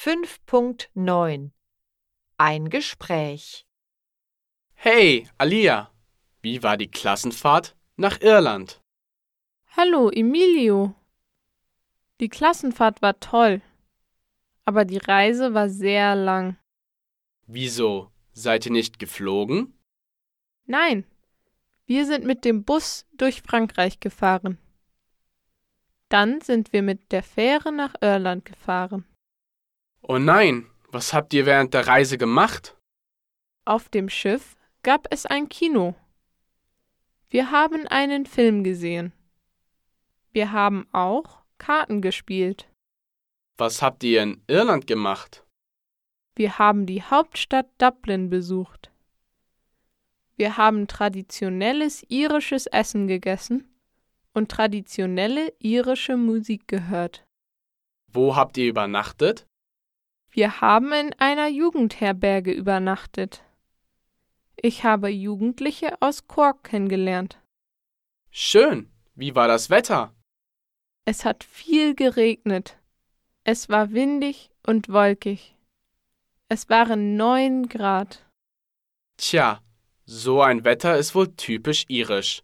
5.9 Ein Gespräch Hey, Alia, wie war die Klassenfahrt nach Irland? Hallo, Emilio. Die Klassenfahrt war toll, aber die Reise war sehr lang. Wieso, seid ihr nicht geflogen? Nein, wir sind mit dem Bus durch Frankreich gefahren. Dann sind wir mit der Fähre nach Irland gefahren. Oh nein, was habt ihr während der Reise gemacht? Auf dem Schiff gab es ein Kino. Wir haben einen Film gesehen. Wir haben auch Karten gespielt. Was habt ihr in Irland gemacht? Wir haben die Hauptstadt Dublin besucht. Wir haben traditionelles irisches Essen gegessen und traditionelle irische Musik gehört. Wo habt ihr übernachtet? Wir haben in einer Jugendherberge übernachtet. Ich habe Jugendliche aus Cork kennengelernt. Schön. Wie war das Wetter? Es hat viel geregnet. Es war windig und wolkig. Es waren neun Grad. Tja, so ein Wetter ist wohl typisch irisch.